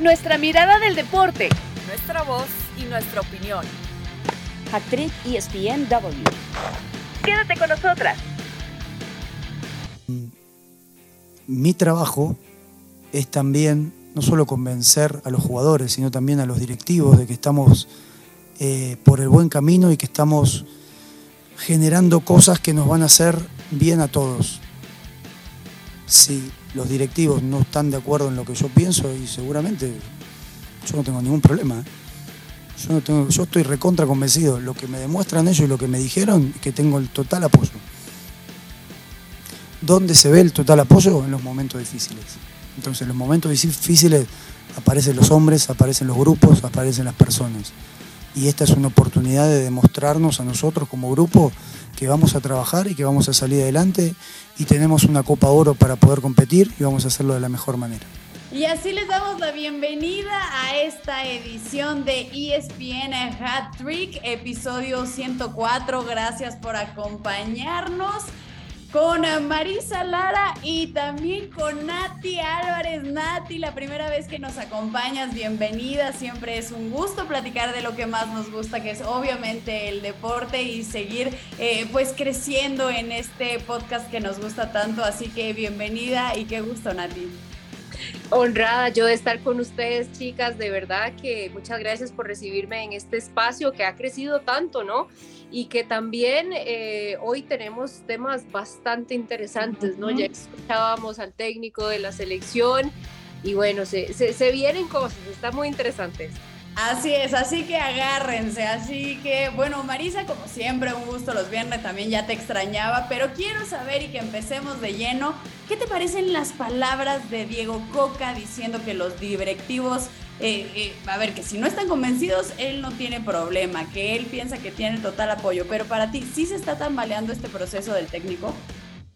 Nuestra mirada del deporte. Nuestra voz y nuestra opinión. Actriz ESPNW. Quédate con nosotras. Mi trabajo es también no solo convencer a los jugadores, sino también a los directivos de que estamos eh, por el buen camino y que estamos generando cosas que nos van a hacer bien a todos. Si los directivos no están de acuerdo en lo que yo pienso y seguramente yo no tengo ningún problema. ¿eh? Yo, estoy recontra convencido. Lo que me demuestran ellos y lo que me dijeron es que tengo el total apoyo. ¿Dónde se ve el total apoyo? En los momentos difíciles. Entonces en los momentos difíciles aparecen los hombres, aparecen los grupos, aparecen las personas. Y esta es una oportunidad de demostrarnos a nosotros como grupo que vamos a trabajar y que vamos a salir adelante y tenemos una Copa Oro para poder competir y vamos a hacerlo de la mejor manera. Y así les damos la bienvenida a esta edición de ESPN Hat Trick, episodio 104. Gracias por acompañarnos con Marisa Lara y también con Nati Álvarez. Nati, la primera vez que nos acompañas, bienvenida. Siempre es un gusto platicar de lo que más nos gusta, que es obviamente el deporte y seguir eh, pues creciendo en este podcast que nos gusta tanto. Así que bienvenida y qué gusto, Nati. Honrada yo de estar con ustedes, chicas. De verdad que muchas gracias por recibirme en este espacio que ha crecido tanto, ¿no? Y que también eh, hoy tenemos temas bastante interesantes, ¿no? Ya escuchábamos al técnico de la selección y bueno, se, se, vienen cosas, está muy interesante. Así es, así que agárrense, así que bueno, Marisa, como siempre, un gusto los viernes, también ya te extrañaba, pero quiero saber y que empecemos de lleno, ¿qué te parecen las palabras de Diego Coca diciendo que los directivos eh, eh, a ver, que si no están convencidos, él no tiene problema, que él piensa que tiene total apoyo, pero para ti, ¿sí se está tambaleando este proceso del técnico?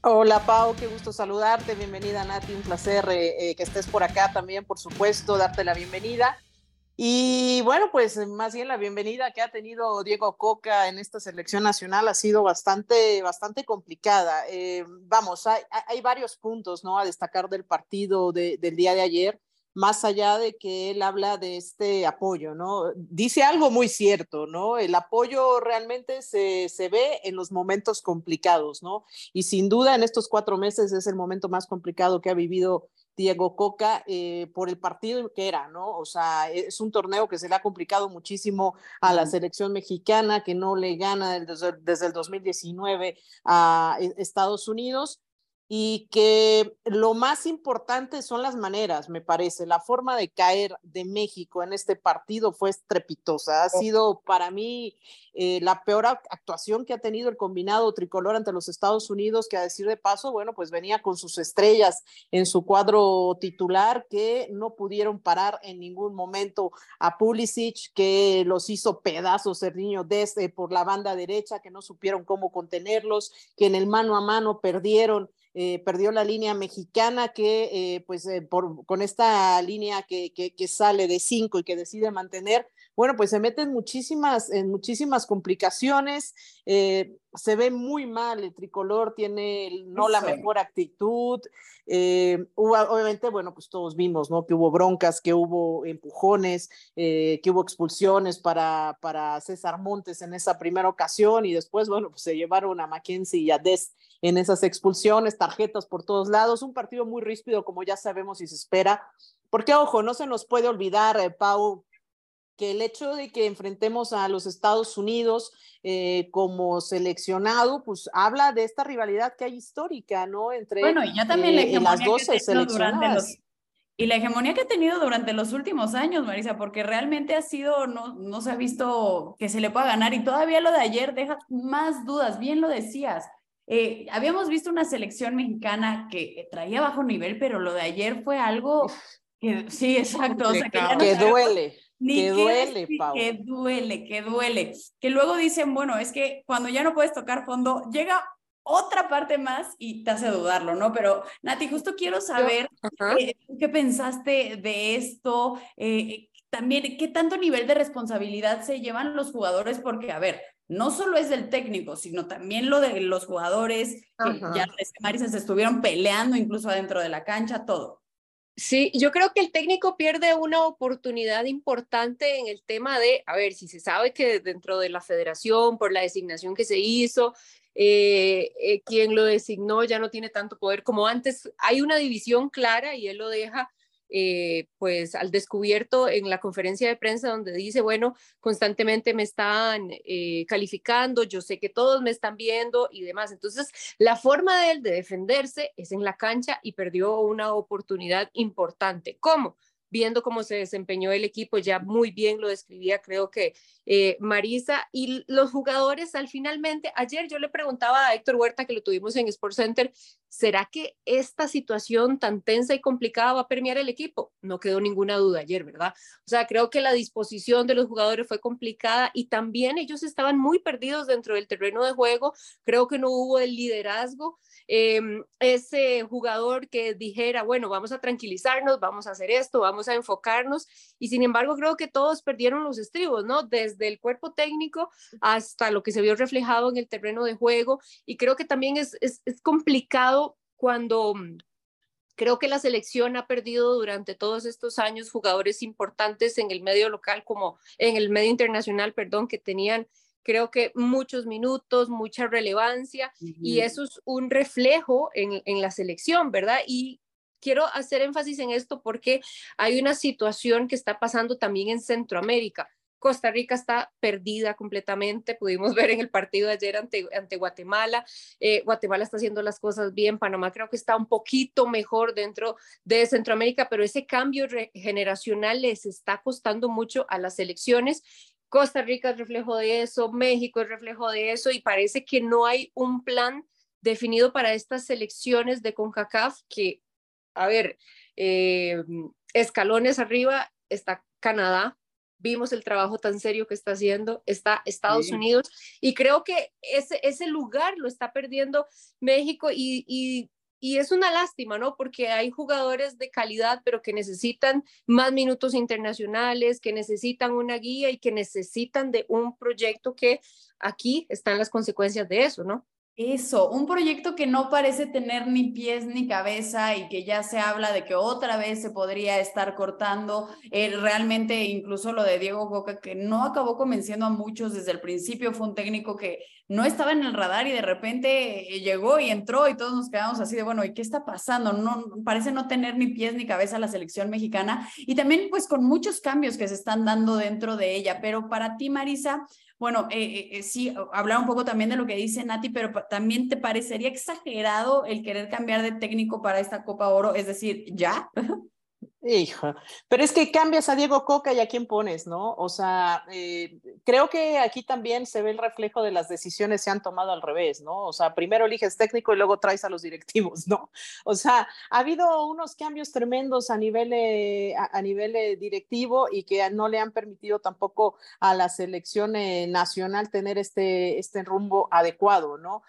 Hola Pau, qué gusto saludarte, bienvenida Nati, un placer eh, que estés por acá también, por supuesto, darte la bienvenida. Y bueno, pues más bien la bienvenida que ha tenido Diego Coca en esta selección nacional ha sido bastante, bastante complicada. vamos, hay, hay, varios puntos ¿no? a destacar del partido de, del día de ayer más allá de que él habla de este apoyo, ¿no? Dice algo muy cierto, ¿no? El apoyo realmente se, se, ve en los momentos complicados, ¿no? Y sin duda en estos cuatro meses es el momento más complicado que ha vivido Diego Coca eh, por el partido que era, ¿no? O sea, es un torneo que se le ha complicado muchísimo a la selección mexicana, que no le gana desde, desde el 2019 a e, Estados Unidos y que lo más importante son las maneras, me parece. La forma de caer de México en este partido fue estrepitosa. Ha sido para mí eh, la peor actuación que ha tenido el combinado tricolor ante los Estados Unidos, que a decir de paso, bueno, pues venía con sus estrellas en su cuadro titular que no pudieron parar en ningún momento a Pulisic, que los hizo pedazos el niño desde por la banda derecha, que no supieron cómo contenerlos, que en el mano a mano perdieron eh, perdió la línea mexicana que eh, pues eh, con esta línea que, que, sale de cinco y que decide mantener, bueno, pues se meten muchísimas, en muchísimas complicaciones, se ve muy mal, el tricolor tiene no la mejor actitud, obviamente, bueno, pues todos vimos, ¿no? Que hubo broncas, que hubo empujones, que hubo expulsiones para, para César Montes en esa primera ocasión y después, bueno, pues se llevaron a Mackenzie y a Des en esas expulsiones, tarjetas por todos lados, un partido muy ríspido como ya sabemos y se espera, porque ojo, no se nos puede olvidar, eh, Pau, que el hecho de que enfrentemos a los Estados Unidos eh, como seleccionado, pues habla de esta rivalidad que hay histórica, ¿no? Entre bueno, y ya también eh, las dos seleccionadas. y la hegemonía que ha tenido durante los últimos años, Marisa, porque realmente ha sido, no, no se ha visto que se le pueda ganar y todavía lo de ayer deja más dudas, bien lo decías. Eh, habíamos visto una selección mexicana que traía bajo nivel, pero lo de ayer fue algo que, sí, exacto. O sea, que, duele. Que duele, Pau. Que duele, que duele. Que luego dicen, bueno, es que cuando ya no puedes tocar fondo, llega otra parte más y te hace dudarlo, ¿no? Pero Nati, justo quiero saber eh, qué pensaste de esto, eh, también qué tanto nivel de responsabilidad se llevan los jugadores, porque, a ver, no solo es del técnico, sino también lo de los jugadores, que ya Marisa se estuvieron peleando incluso adentro de la cancha, todo. Sí, yo creo que el técnico pierde una oportunidad importante en el tema de, a ver, si se sabe que dentro de la federación, por la designación que se hizo, eh, eh, quien lo designó ya no tiene tanto poder como antes, hay una división clara y él lo deja eh, pues al descubierto en la conferencia de prensa donde dice, bueno, constantemente me están eh, calificando, yo sé que todos me están viendo y demás. Entonces, la forma de él de defenderse es en la cancha y perdió una oportunidad importante. ¿Cómo? viendo cómo se desempeñó el equipo, ya muy bien lo describía, creo que eh, Marisa, y los jugadores al finalmente, ayer yo le preguntaba a Héctor Huerta, que lo tuvimos en Sports Center, ¿será que esta situación tan tensa y complicada va a permear el equipo? No quedó ninguna duda ayer, ¿verdad? O sea, creo que la disposición de los jugadores fue complicada y también ellos estaban muy perdidos dentro del terreno de juego, creo que no hubo el liderazgo Em, ese jugador que dijera, bueno, vamos a tranquilizarnos, vamos a hacer esto, vamos a enfocarnos. Y sin embargo, creo que todos perdieron los estribos, ¿no? Desde el cuerpo técnico hasta lo que se vio reflejado en el terreno de juego. Y creo que también es complicado cuando mm, Creo que la selección ha perdido durante todos estos años jugadores importantes en el medio local como en el medio internacional, perdón, que tenían creo que muchos minutos, mucha relevancia y eso es un reflejo en, en, la selección, ¿verdad? Y quiero hacer énfasis en esto porque hay una situación que está pasando también en Centroamérica. Costa Rica está perdida completamente, pudimos ver en el partido de ayer ante, Guatemala, eh, Guatemala está haciendo las cosas bien, Panamá creo que está un poquito mejor dentro de Centroamérica, pero ese cambio generacional les está costando mucho a las selecciones. Costa Rica es reflejo de eso, México es reflejo de eso y parece que no hay un plan definido para estas selecciones de CONCACAF que, a ver, eh, escalones arriba está Canadá, vimos el trabajo tan serio que está haciendo, está Estados Unidos y creo que ese, ese lugar lo está perdiendo México y, y y es una lástima, ¿no? Porque hay jugadores de calidad, pero que necesitan más minutos internacionales, que necesitan una guía y que necesitan de un proyecto que aquí están las consecuencias de eso, ¿no? Eso, un proyecto que no parece tener ni pies ni cabeza y que ya se habla de que otra vez se podría estar cortando. Eh, realmente, incluso lo de Diego Boca, que no acabó convenciendo a muchos desde el principio, fue un técnico que no estaba en el radar y de repente eh, llegó y entró y todos nos quedamos así de, bueno, ¿y qué está pasando? No, parece no tener ni pies ni cabeza la selección mexicana y también pues con muchos cambios que se están dando dentro de ella. Pero para ti, Marisa, bueno, eh, eh, eh, sí, hablar un poco también de lo que dice Nati, pero también te parecería exagerado el querer cambiar de técnico para esta Copa Oro, es decir, ¿ya? Hijo, pero es que cambias a Diego Coca y a quién pones, ¿no? O sea, eh, creo que aquí también se ve el reflejo de las decisiones se han tomado al revés, ¿no? O sea, primero eliges técnico y luego traes a los directivos, ¿no? O sea, ha habido unos cambios tremendos a nivel, eh, a, nivel eh, directivo y que no le han permitido tampoco a la selección nacional tener este, este rumbo adecuado, ¿no?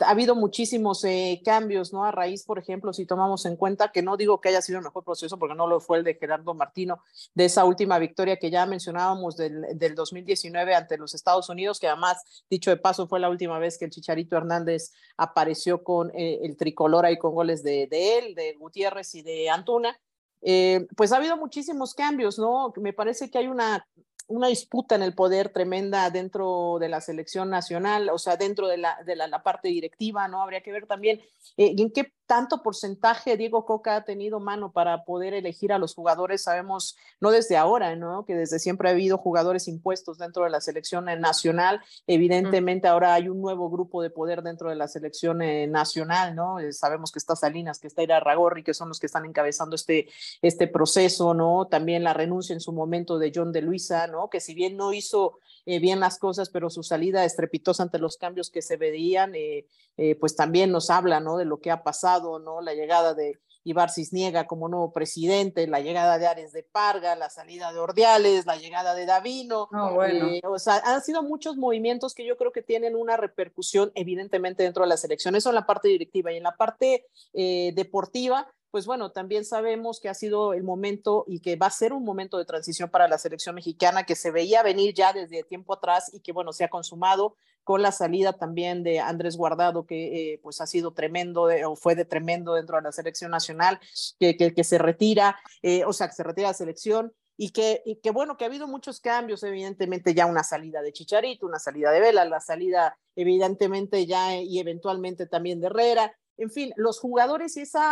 ha habido muchísimos cambios, ¿no? A raíz, por ejemplo, si tomamos en cuenta que no digo que haya sido el mejor proceso porque no lo fue el de Gerardo Martino, de esa última victoria que ya mencionábamos del, del 2019 ante los Estados Unidos, que además, dicho de paso, fue la última vez que el Chicharito Hernández apareció con eh, el tricolor ahí con goles de, de, él, de Gutiérrez y de Antuna. Eh, pues ha habido muchísimos cambios, ¿no? Me parece que hay una una disputa en el poder tremenda dentro de la selección nacional, o sea, dentro de la, de la, parte directiva, ¿no? Habría que ver también eh, en qué tanto porcentaje Diego Coca ha tenido mano para poder elegir a los jugadores. Sabemos, no desde ahora, ¿no? Que desde siempre ha habido jugadores impuestos dentro de la selección eh, nacional. Evidentemente ahora hay un nuevo grupo de poder dentro de la selección eh, nacional, ¿no? sabemos que está Salinas, que está Ira Ragorri, que son los que están encabezando este, este proceso, ¿no? También la renuncia en su momento de John de Luisa, que si bien no hizo eh, bien las cosas, pero su salida estrepitosa ante los cambios que se veían, eh, eh, pues también nos habla, ¿no? De lo que ha pasado, ¿no? La llegada de Ibar Cisniega como nuevo presidente, la llegada de Ares de Parga, la salida de Ordiales, la llegada de Davino. bueno. o sea, han sido muchos movimientos que yo creo que tienen una repercusión evidentemente dentro de la selección. Eso en la parte directiva y en la parte deportiva pues bueno, también sabemos que ha sido el momento y que va a ser un momento de transición para la selección mexicana que se veía venir ya desde tiempo atrás y que bueno, se ha consumado con la salida también de Andrés Guardado, que eh, pues ha sido tremendo o fue de tremendo dentro de la selección nacional, que, que, se retira, eh, o sea, que se retira la selección y que, y que bueno, que ha habido muchos cambios, evidentemente ya una salida de Chicharito, una salida de Vela, la salida evidentemente ya y eventualmente también de Herrera, en fin, los jugadores y esos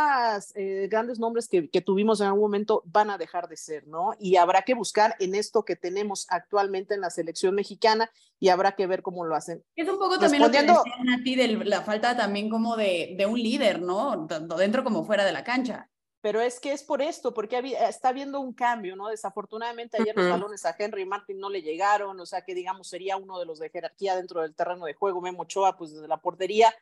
eh, grandes nombres que, que, tuvimos en algún momento van a dejar de ser, ¿no? Y habrá que buscar en esto que tenemos actualmente en la selección mexicana y habrá que ver cómo lo hacen. Es un poco también lo que decían a ti de la falta también como de, de un líder, ¿no? Tanto dentro como fuera de la cancha pero es que es por esto, porque está habiendo un cambio, ¿no? Desafortunadamente ayer los balones a Henry Martin no le llegaron, o sea que digamos sería uno de los de jerarquía dentro del terreno de juego, Memo Ochoa, pues desde la portería,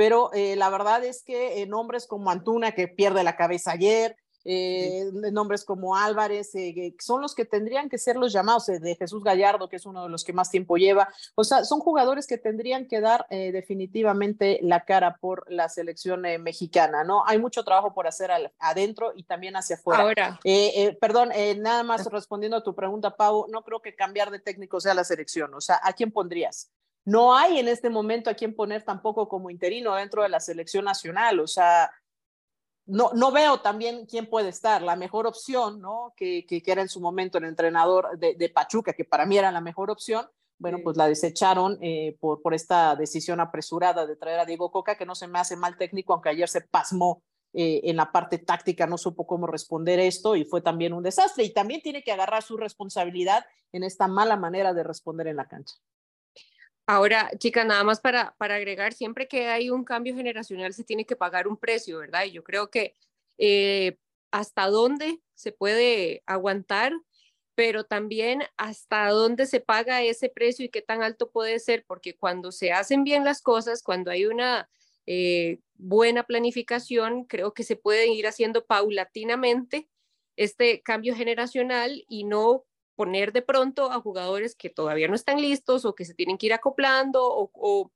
pero eh, la verdad es que eh, nombres como Antuna, que pierde la cabeza ayer, eh, nombres como Álvarez, son los que tendrían que ser los llamados, de Jesús Gallardo, que es uno de los que más tiempo lleva. O sea, son jugadores que tendrían que dar definitivamente la cara por la selección mexicana, ¿no? Hay mucho trabajo por hacer adentro y también hacia afuera. Ahora. perdón, nada más respondiendo a tu pregunta, Pau, no creo que cambiar de técnico sea la selección. O sea, ¿a quién pondrías? No hay en este momento a quien poner tampoco como interino dentro de la selección nacional. O sea, no, no veo también quién puede estar. La mejor opción, ¿no? Que, que, era en su momento el entrenador de, de, Pachuca, que para mí era la mejor opción. Bueno, pues la desecharon eh, por, por esta decisión apresurada de traer a Diego Coca, que no se me hace mal técnico, aunque ayer se pasmó eh, en la parte táctica, no supo cómo responder esto y fue también un desastre. Y también tiene que agarrar su responsabilidad en esta mala manera de responder en la cancha. Ahora, chicas, nada más para, para agregar, siempre que hay un cambio generacional se tiene que pagar un precio, ¿verdad? Y yo creo que eh, hasta dónde se puede aguantar, pero también hasta dónde se paga ese precio y qué tan alto puede ser, porque cuando se hacen bien las cosas, cuando hay una eh, buena planificación, creo que se puede ir haciendo paulatinamente este cambio generacional y no poner de pronto a jugadores que todavía no están listos o que se tienen que ir acoplando o,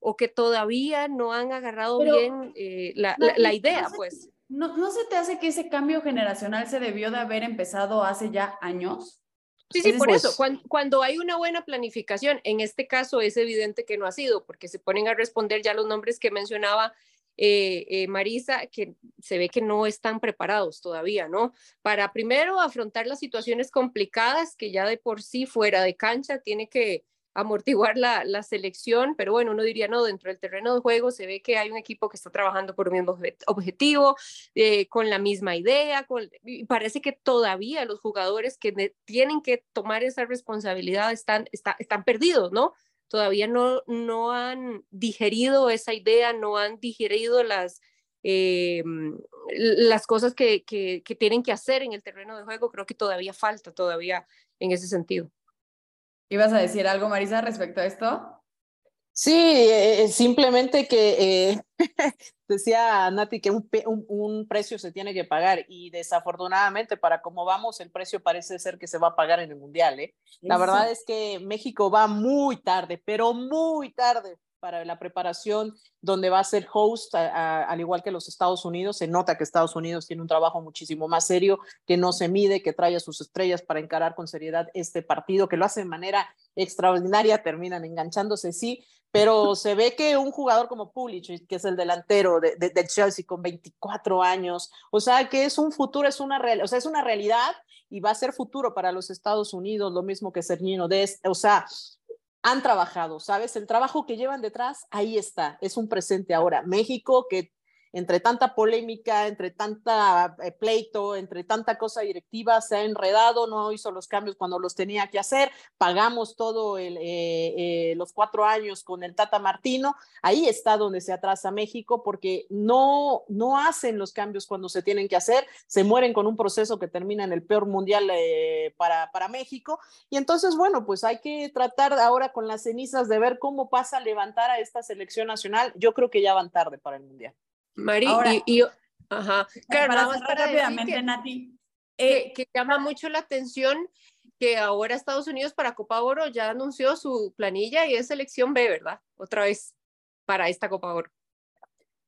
o, que todavía no han agarrado bien eh, la, la, idea, pues. No, ¿No se te hace que ese cambio generacional se debió de haber empezado hace ya años? Sí, sí, por eso, cuando, cuando, hay una buena planificación, en este caso es evidente que no ha sido, porque se ponen a responder ya los nombres que mencionaba eh, eh, Marisa, que se ve que no están preparados todavía, ¿no? Para primero afrontar las situaciones complicadas que ya de por sí fuera de cancha tiene que amortiguar la, selección, pero bueno, uno diría, no, dentro del terreno de juego se ve que hay un equipo que está trabajando por un mismo objetivo, eh, con la misma idea, y parece que todavía los jugadores que tienen que tomar esa responsabilidad están, está, están perdidos, ¿no? Todavía no, no han digerido esa idea, no han digerido las, eh, las cosas que, que, que, tienen que hacer en el terreno de juego. Creo que todavía falta, todavía en ese sentido. ¿Ibas a decir algo, Marisa, respecto a esto? Sí, eh, simplemente que eh, decía Nati que un, un, un, precio se tiene que pagar y desafortunadamente para cómo vamos el precio parece ser que se va a pagar en el mundial. ¿eh? La verdad es que México va muy tarde, pero muy tarde para la preparación donde va a ser host, a, a, al igual que los Estados Unidos. Se nota que Estados Unidos tiene un trabajo muchísimo más serio, que no se mide, que trae a sus estrellas para encarar con seriedad este partido, que lo hace de manera extraordinaria, terminan enganchándose, sí, pero se ve que un jugador como Pulisic, que es el delantero de, Chelsea con 24 años, o sea, que es un futuro, es una, real, o sea, es una realidad y va a ser futuro para los Estados Unidos, lo mismo que Sergino Dest, o sea, han trabajado, ¿sabes? El trabajo que llevan detrás, ahí está, es un presente ahora. México, que entre tanta polémica, entre tanta eh, pleito, entre tanta cosa directiva, se ha enredado, no hizo los cambios cuando los tenía que hacer, pagamos todo eh, eh, los cuatro años con el Tata Martino, ahí está donde se atrasa México porque no, no hacen los cambios cuando se tienen que hacer, se mueren con un proceso que termina en el peor mundial para, para México y entonces, bueno, pues hay que tratar ahora con las cenizas de ver cómo pasa a levantar a esta selección nacional, yo creo que ya van tarde para el mundial. Mari, Ahora, y, y, ajá. Claro, para para rápidamente, que, Nati. Eh, que, que, llama mucho la atención que ahora Estados Unidos para Copa Oro ya anunció su planilla y es selección B, ¿verdad? Otra vez para esta Copa Oro.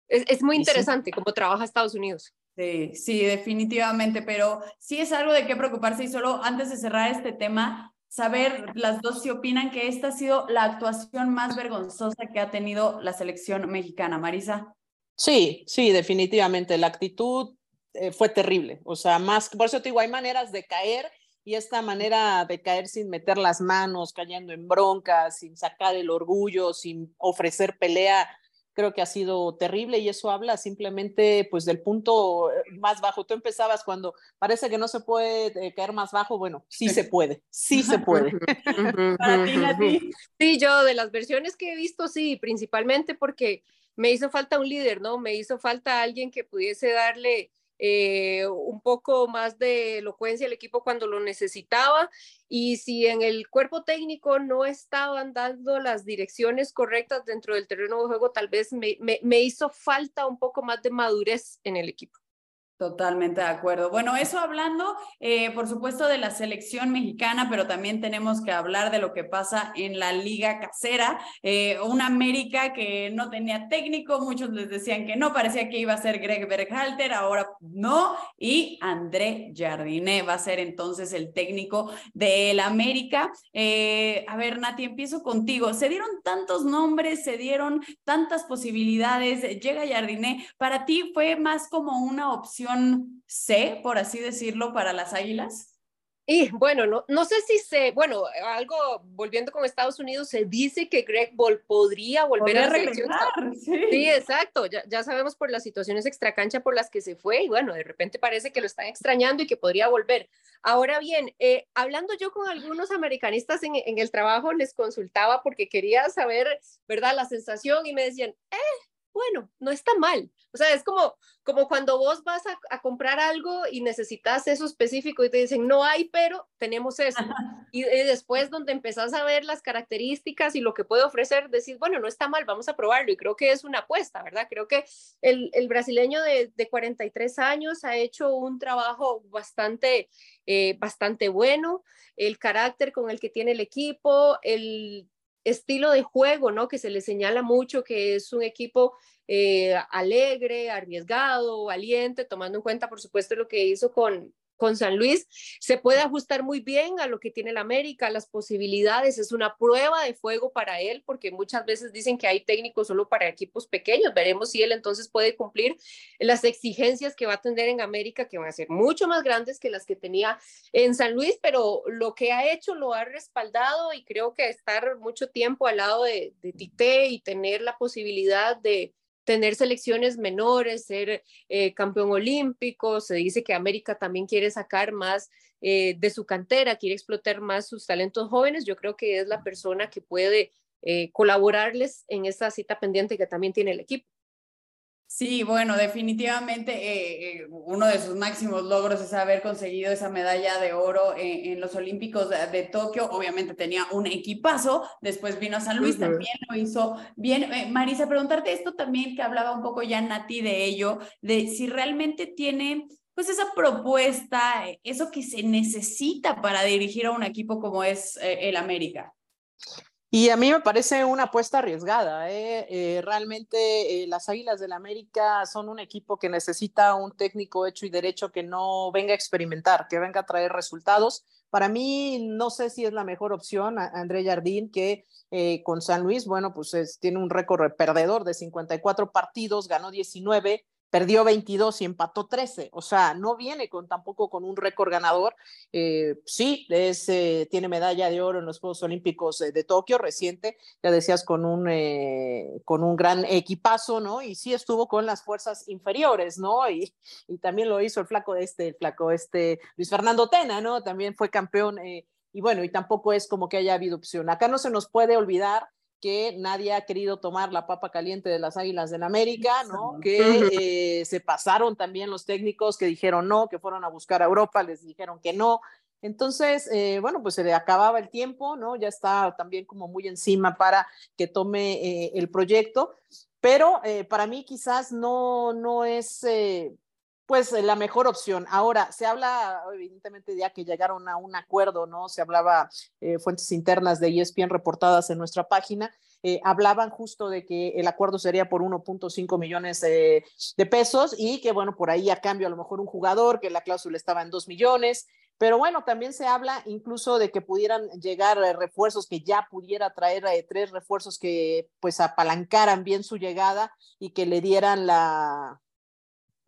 Es, es muy interesante sí. cómo trabaja Estados Unidos. Sí, sí, definitivamente, pero sí es algo de qué preocuparse y solo antes de cerrar este tema, saber las dos si opinan que esta ha sido la actuación más vergonzosa que ha tenido la selección mexicana, Marisa. Sí, sí, definitivamente. La actitud eh, fue terrible. O sea, más, por eso te digo, hay maneras de caer y esta manera de caer sin meter las manos, cayendo en broncas, sin sacar el orgullo, sin ofrecer pelea, creo que ha sido terrible y eso habla simplemente pues del punto eh, más bajo. Tú empezabas cuando parece que no se puede eh, caer más bajo, bueno, sí se puede, sí se puede. Sí, yo de las versiones que he visto, sí, principalmente porque me hizo falta un líder, ¿no? Me hizo falta alguien que pudiese darle eh, un poco más de elocuencia al equipo cuando lo necesitaba y si en el cuerpo técnico no estaban dando las direcciones correctas dentro del terreno de juego, tal vez me hizo falta un poco más de madurez en el equipo. Totalmente de acuerdo. Bueno, eso hablando, eh, por supuesto, de la selección mexicana, pero también tenemos que hablar de lo que pasa en la liga casera. Eh, una América que no tenía técnico, muchos les decían que no, parecía que iba a ser Greg Berghalter, ahora no, y André Jardiné va a ser entonces el técnico del América. Eh, a ver, Nati, empiezo contigo. Se dieron tantos nombres, se dieron tantas posibilidades, llega Jardiné. ¿Para ti fue más como una opción? C, por así decirlo, para las Águilas? Y bueno, no, no sé si se, bueno, algo volviendo con Estados Unidos, se dice que Greg Ball podría volver a regresar. Sí. exacto, ya, ya, sabemos por las situaciones extracancha por las que se fue y bueno, de repente parece que lo están extrañando y que podría volver. Ahora bien, eh, hablando yo con algunos americanistas en, en el trabajo, les consultaba porque quería saber, ¿verdad? La sensación y me decían, eh, bueno, no está mal. O sea, es como, como cuando vos vas a, comprar algo y necesitas eso específico y te dicen, no hay, pero tenemos eso. Y, después donde empezás a ver las características y lo que puede ofrecer, decís, bueno, no está mal, vamos a probarlo. Y creo que es una apuesta, ¿verdad? Creo que el, brasileño de, 43 años ha hecho un trabajo bastante, eh, bastante bueno. El carácter con el que tiene el equipo, el estilo de juego, ¿no? Que se le señala mucho que es un equipo eh, alegre, arriesgado, valiente, tomando en cuenta, por supuesto, lo que hizo con, con San Luis, se puede ajustar muy bien a lo que tiene el América, las posibilidades, es una prueba de fuego para él, porque muchas veces dicen que hay técnicos solo para equipos pequeños, veremos si él entonces puede cumplir las exigencias que va a tener en América, que van a ser mucho más grandes que las que tenía en San Luis, pero lo que ha hecho lo ha respaldado y creo que estar mucho tiempo al lado de, de Tite y tener la posibilidad de tener selecciones menores, ser eh, campeón olímpico, se dice que América también quiere sacar más eh, de su cantera, quiere explotar más sus talentos jóvenes, yo creo que es la persona que puede eh, colaborarles en esta cita pendiente que también tiene el equipo. Sí, bueno, definitivamente eh, eh, uno de sus máximos logros es haber conseguido esa medalla de oro en, los Olímpicos de, Tokio. Obviamente tenía un equipazo, después vino a San Luis, también lo hizo bien. Eh, Marisa, preguntarte esto también, que hablaba un poco ya Nati de ello, de si realmente tiene pues esa propuesta, eso que se necesita para dirigir a un equipo como es el América. Y a mí me parece una apuesta arriesgada. ¿eh? Eh, realmente eh, las Águilas del la América son un equipo que necesita un técnico hecho y derecho que no venga a experimentar, que venga a traer resultados. Para mí, no sé si es la mejor opción André Jardín, que con San Luis, bueno, pues tiene un récord perdedor de 54 partidos, ganó 19, perdió 22 y empató 13, o sea, no viene con tampoco con un récord ganador. Eh, sí, es, eh, tiene medalla de oro en los Juegos Olímpicos de Tokio reciente, ya decías, con un, eh, con un gran equipazo, ¿no? Y sí estuvo con las fuerzas inferiores, ¿no? Y, y también lo hizo el flaco este, el flaco este, Luis Fernando Tena, ¿no? También fue campeón. y bueno, y tampoco es como que haya habido opción. Acá no se nos puede olvidar que nadie ha querido tomar la papa caliente de las Águilas del América, ¿no? Que eh, se pasaron también los técnicos que dijeron no, que fueron a buscar a Europa, les dijeron que no. Entonces, eh, bueno, pues se le acababa el tiempo, ¿no? Ya está también como muy encima para que tome eh, el proyecto, pero para mí quizás no, no es pues la mejor opción. Ahora, se habla evidentemente ya que llegaron a un acuerdo, ¿no? Se hablaba eh, fuentes internas de ESPN reportadas en nuestra página, eh, hablaban justo de que el acuerdo sería por 1.5 millones de pesos y que, bueno, por ahí a cambio a lo mejor un jugador, que la cláusula estaba en 2 millones, pero bueno, también se habla incluso de que pudieran llegar eh, refuerzos, que ya pudiera traer tres refuerzos que pues apalancaran bien su llegada y que le dieran la,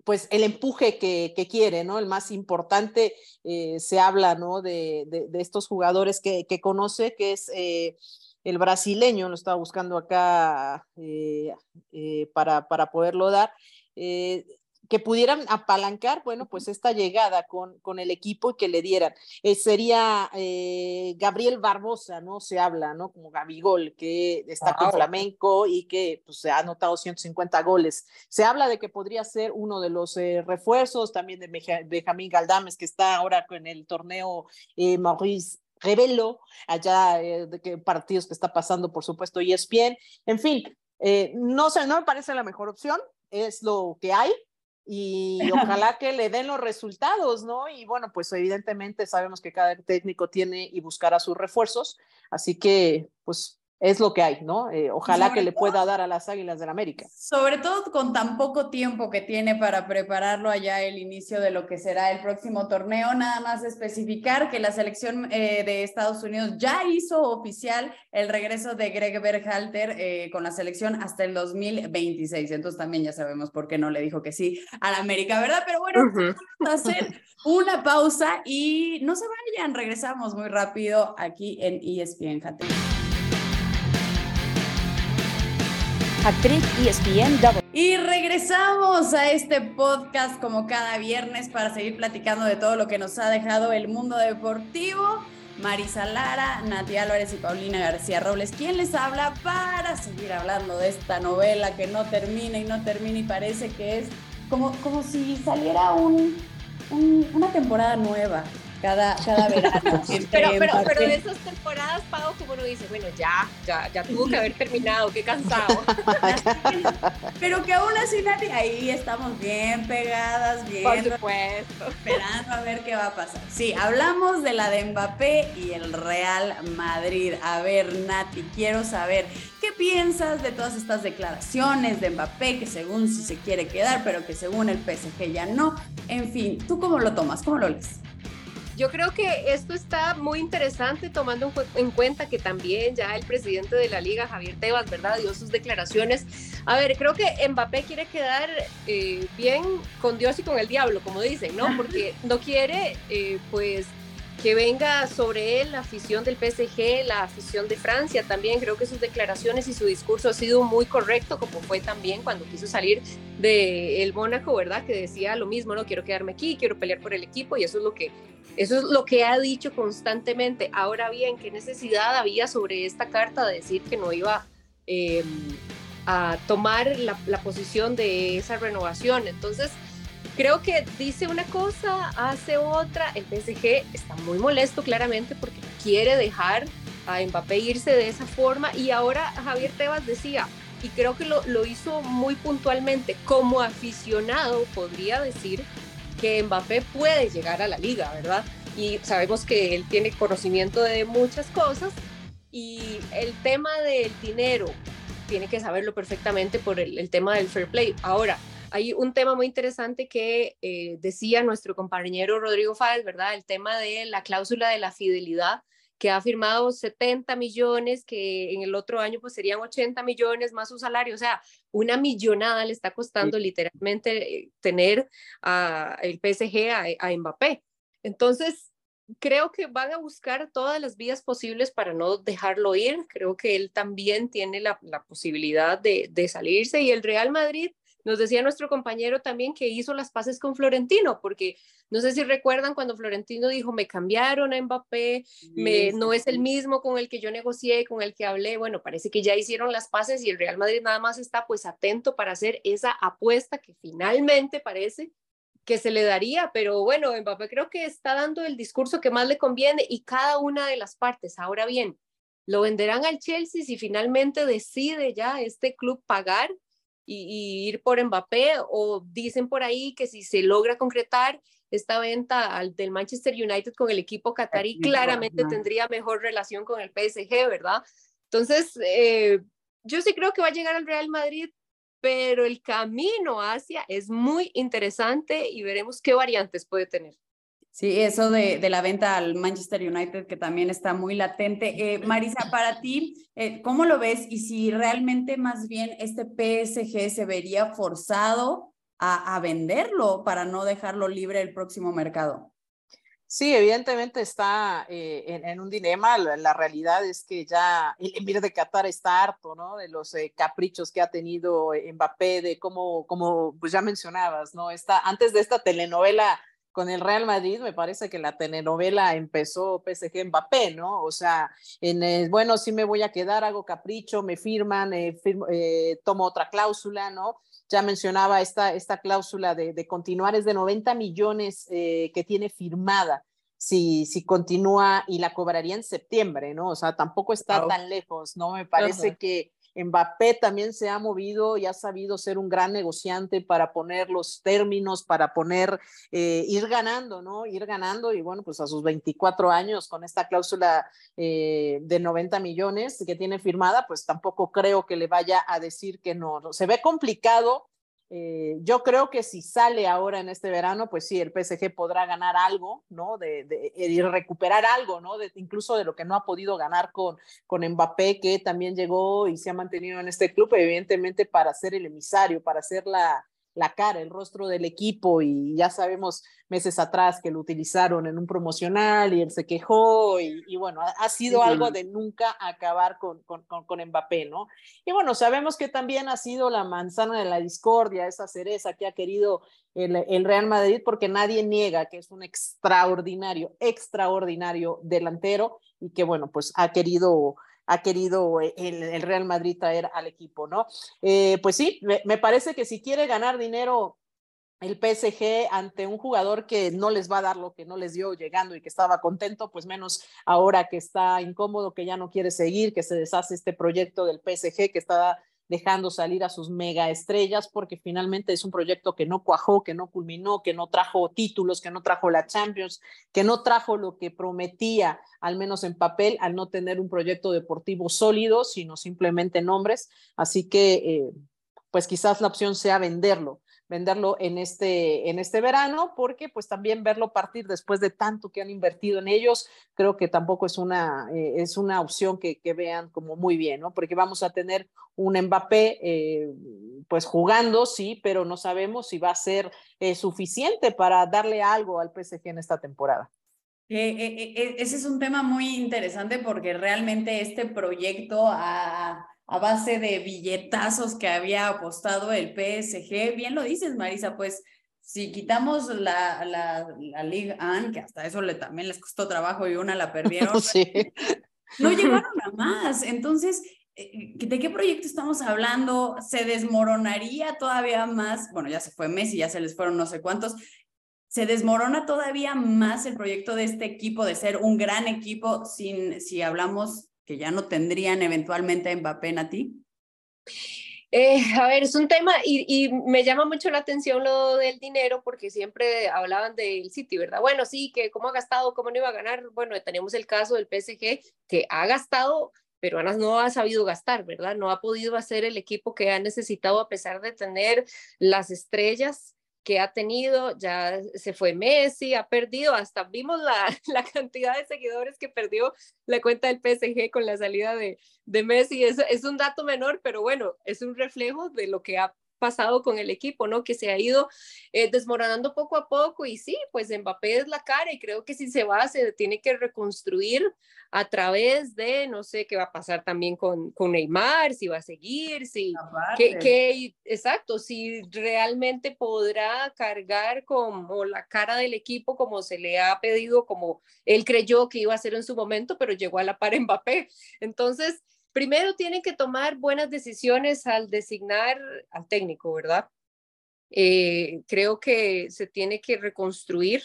pues el empuje que, quiere, ¿no? El más importante, eh, se habla, ¿no? De, de, estos jugadores que, que, conoce, que es eh, el brasileño, lo estaba buscando acá eh, para, para poderlo dar que pudieran apalancar, bueno, pues esta llegada con, con el equipo y que le dieran. Eh, sería eh, Gabriel Barbosa, ¿no? Se habla, ¿no? Como Gabigol, que está con Flamenco y que pues, se ha anotado 150 goles. Se habla de que podría ser uno de los eh, refuerzos, también de Benjamín Galdames, que está ahora en el torneo Maurice Revelo, allá de que partidos que está pasando, por supuesto, y es bien. En fin, no sé, no me parece la mejor opción, es lo que hay, y ojalá que le den los resultados, ¿no? Y bueno, pues evidentemente sabemos que cada técnico tiene y buscará sus refuerzos, así que pues es lo que hay, ¿no? Eh, ojalá que le pueda dar a las Águilas del América. Sobre todo con tan poco tiempo que tiene para prepararlo allá el inicio de lo que será el próximo torneo, nada más especificar que la selección eh, de Estados Unidos ya hizo oficial el regreso de Greg Berhalter eh, con la selección hasta el 2026, entonces también ya sabemos por qué no le dijo que sí a la América, ¿verdad? Pero bueno, vamos a hacer una pausa y no se vayan, regresamos muy rápido aquí en ESPN actriz ESPN Y regresamos a este podcast como cada viernes para seguir platicando de todo lo que nos ha dejado el mundo deportivo. Marisa Lara, Nati Álvarez y Paulina García Robles, ¿quién les habla para seguir hablando de esta novela que no termina y no termina y parece que es como, como si saliera un, una temporada nueva cada, cada verano. pero, pero, pero de esas temporadas, Pau, como uno dice, bueno, ya, ya, ya tuvo que haber terminado, qué cansado. pero que aún así, Nati, ahí estamos bien pegadas, bien. Por supuesto. Esperando a ver qué va a pasar. Sí, hablamos de la de Mbappé y el Real Madrid. A ver, Nati, quiero saber, ¿qué piensas de todas estas declaraciones de Mbappé, que según si se quiere quedar, pero que según el PSG ya no? En fin, ¿tú cómo lo tomas? ¿Cómo lo lees? Yo creo que esto está muy interesante tomando en cuenta que también ya el presidente de la liga, Javier Tebas, ¿verdad? Dio sus declaraciones. A ver, creo que Mbappé quiere quedar eh, bien con Dios y con el diablo, como dicen, ¿no? Porque no quiere, eh, pues, que venga sobre él la afición del PSG, la afición de Francia también. Creo que sus declaraciones y su discurso ha sido muy correcto, como fue también cuando quiso salir del el Mónaco, ¿verdad? Que decía lo mismo, no quiero quedarme aquí, quiero pelear por el equipo y eso es lo que eso es lo que ha dicho constantemente. Ahora bien, ¿qué necesidad había sobre esta carta de decir que no iba em, a tomar la posición de esa renovación? Entonces, creo que dice una cosa, hace otra. El PSG está muy molesto claramente porque quiere dejar a Mbappé irse de esa forma y ahora Javier Tebas decía, y creo que lo, lo hizo muy puntualmente, como aficionado podría decir que Mbappé puede llegar a la liga, ¿verdad? Y sabemos que él tiene conocimiento de muchas cosas y el tema del dinero tiene que saberlo perfectamente por el, el tema del fair play. Ahora, hay un tema muy interesante que eh, decía nuestro compañero Rodrigo Fáez, ¿verdad? El tema de la cláusula de la fidelidad, que ha firmado 70 millones, que en el otro año pues serían 80 millones más su salario, o sea, una millonada le está costando literalmente eh, tener a el PSG a, a Mbappé. Entonces, creo que van a buscar todas las vías posibles para no dejarlo ir. Creo que él también tiene la, la posibilidad de, de, salirse y el Real Madrid nos decía nuestro compañero también que hizo las paces con Florentino, porque no sé si recuerdan cuando Florentino dijo, me cambiaron a Mbappé, me, no es el mismo con el que yo negocié, con el que hablé. Bueno, parece que ya hicieron las paces y el Real Madrid nada más está pues atento para hacer esa apuesta que finalmente parece que se le daría, pero bueno, Mbappé creo que está dando el discurso que más le conviene y cada una de las partes. Ahora bien, lo venderán al Chelsea si finalmente decide ya este club pagar y, ir por Mbappé o dicen por ahí que si se logra concretar esta venta al, del Manchester United con el equipo qatarí, claramente tendría mejor relación con el PSG, ¿verdad? Entonces, eh, yo sí creo que va a llegar al Real Madrid, pero el camino hacia es muy interesante y veremos qué variantes puede tener. Sí, eso de, de, la venta al Manchester United que también está muy latente. Eh, Marisa, para ti, eh, ¿cómo lo ves? Y si realmente más bien este PSG se vería forzado a, a venderlo para no dejarlo libre el próximo mercado. Sí, evidentemente está eh, en, en, un dilema. La, la, realidad es que ya el emir de Qatar está harto, ¿no? De los eh, caprichos que ha tenido Mbappé, de cómo, como pues ya mencionabas, ¿no? Está, antes de esta telenovela con el Real Madrid, me parece que la telenovela empezó PSG Mbappé, ¿no? O sea, en el, bueno, sí me voy a quedar, hago capricho, me firman, eh, firmo, eh, tomo otra cláusula, ¿no? Ya mencionaba esta, esta cláusula de, de continuar, es de 90 millones eh, que tiene firmada. Si, si continúa y la cobraría en septiembre, ¿no? O sea, tampoco está oh. tan lejos, ¿no? Me parece uh -huh. que Mbappé también se ha movido y ha sabido ser un gran negociante para poner los términos, para poner, eh, ir ganando, ¿no? Ir ganando y bueno, pues a sus 24 años con esta cláusula eh, de 90 millones que tiene firmada, pues tampoco creo que le vaya a decir que no. Se ve complicado eh, yo creo que si sale ahora en este verano, pues sí, el PSG podrá ganar algo, ¿no? De, de, de recuperar algo, ¿no? De, incluso de lo que no ha podido ganar con, con Mbappé, que también llegó y se ha mantenido en este club, evidentemente para ser el emisario, para ser la, la cara, el rostro del equipo y ya sabemos meses atrás que lo utilizaron en un promocional y él se quejó y, y bueno, ha, ha sido sí, algo de nunca acabar con, con, con, con, Mbappé, ¿no? Y bueno, sabemos que también ha sido la manzana de la discordia, esa cereza que ha querido el, el Real Madrid porque nadie niega que es un extraordinario, extraordinario delantero y que bueno, pues ha querido ha querido el, el, Real Madrid traer al equipo, ¿no? Eh, pues sí, me, me, parece que si quiere ganar dinero el PSG ante un jugador que no les va a dar lo que no les dio llegando y que estaba contento, pues menos ahora que está incómodo, que ya no quiere seguir, que se deshace este proyecto del PSG que está dejando salir a sus mega estrellas, porque finalmente es un proyecto que no cuajó, que no culminó, que no trajo títulos, que no trajo la Champions, que no trajo lo que prometía, al menos en papel, al no tener un proyecto deportivo sólido, sino simplemente nombres. Así que, eh, pues quizás la opción sea venderlo venderlo en este, en este verano, porque pues también verlo partir después de tanto que han invertido en ellos, creo que tampoco es una, eh, es una opción que, vean como muy bien, ¿no? Porque vamos a tener un Mbappé eh, pues jugando, sí, pero no sabemos si va a ser eh, suficiente para darle algo al PSG en esta temporada. Ese es un tema muy interesante porque realmente este proyecto ha a base de billetazos que había apostado el PSG. Bien lo dices, Marisa, pues si quitamos la, la, la Ligue 1, que hasta eso le, también les costó trabajo y una la perdieron, sí. no llegaron a más. Entonces, eh, ¿de qué proyecto estamos hablando? ¿Se desmoronaría todavía más? Bueno, ya se fue Messi, ya se les fueron no sé cuántos. ¿Se desmorona todavía más el proyecto de este equipo de ser un gran equipo sin, si hablamos que ya no tendrían eventualmente Mbappé en a ti? Eh, a ver, es un tema y, y, me llama mucho la atención lo del dinero porque siempre hablaban del City, ¿verdad? Bueno, sí, que cómo ha gastado, cómo no iba a ganar. Bueno, tenemos el caso del PSG que ha gastado, pero Anas no ha sabido gastar, ¿verdad? No ha podido hacer el equipo que ha necesitado a pesar de tener las estrellas que ha tenido, ya se fue Messi, ha perdido, hasta vimos la, la, cantidad de seguidores que perdió la cuenta del PSG con la salida de, de Messi. Es, es un dato menor, pero bueno, es un reflejo de lo que ha pasado con el equipo, ¿no? Que se ha ido eh, desmoronando poco a poco y sí, pues Mbappé es la cara y creo que si se va, se tiene que reconstruir a través de, no sé qué va a pasar también con, con Neymar, si va a seguir, si, que, que, exacto, si realmente podrá cargar como la cara del equipo como se le ha pedido, como él creyó que iba a hacer en su momento, pero llegó a la par Mbappé. Entonces, primero tienen que tomar buenas decisiones al designar al técnico, ¿verdad? Eh, creo que se tiene que reconstruir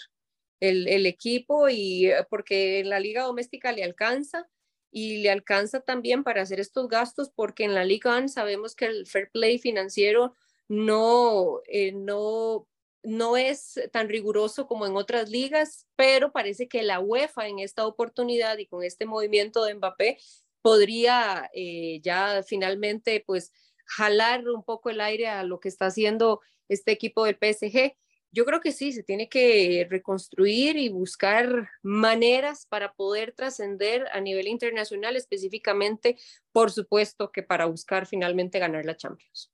el, equipo y porque en la liga doméstica le alcanza y le alcanza también para hacer estos gastos porque en la Liga sabemos que el fair play financiero no, eh, no, no es tan riguroso como en otras ligas, pero parece que la UEFA en esta oportunidad y con este movimiento de Mbappé podría eh, ya finalmente pues jalar un poco el aire a lo que está haciendo este equipo del PSG. Yo creo que sí, se tiene que reconstruir y buscar maneras para poder trascender a nivel internacional, específicamente, por supuesto, que para buscar finalmente ganar la Champions.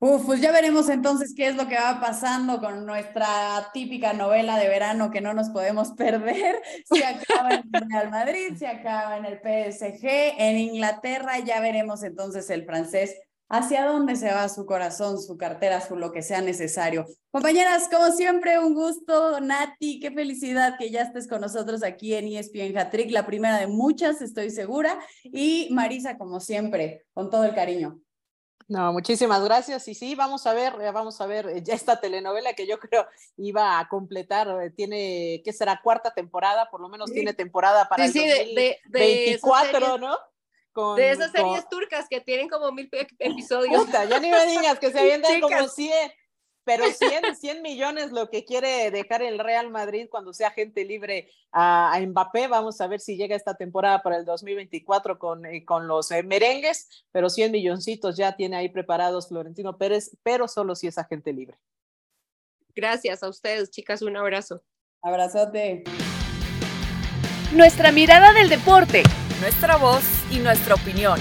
Uf, pues ya veremos entonces qué es lo que va pasando con nuestra típica novela de verano que no nos podemos perder. Si acaba en el Real Madrid, si acaba en el PSG, en Inglaterra, ya veremos entonces el francés hacia dónde se va su corazón, su cartera, su lo que sea necesario. Compañeras, como siempre, un gusto. Nati, qué felicidad que ya estés con nosotros aquí en ESPN Hatrick, la primera de muchas, estoy segura. Y Marisa, como siempre, con todo el cariño. No, muchísimas gracias. Y sí, vamos a ver, eh, vamos a ver eh, ya esta telenovela que yo creo iba a completar, eh, tiene, ¿qué será? Cuarta temporada, por lo menos tiene temporada para sí, el sí, de, 2024, ¿no? de esas series turcas que tienen como mil episodios. Puta, ya ni me digas que se avientan como 100, pero 100, 100 millones lo que quiere dejar el Real Madrid cuando sea gente libre a, a Mbappé. Vamos a ver si llega esta temporada para el 2024 con, eh, con los eh, merengues, pero 100 milloncitos ya tiene ahí preparados Florentino Pérez, pero solo si es agente libre. Gracias a ustedes, chicas, un abrazo. Abrazote. Nuestra mirada del deporte. Nuestra voz y nuestra opinión.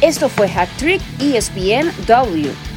Esto fue Hack Trick ESPN W.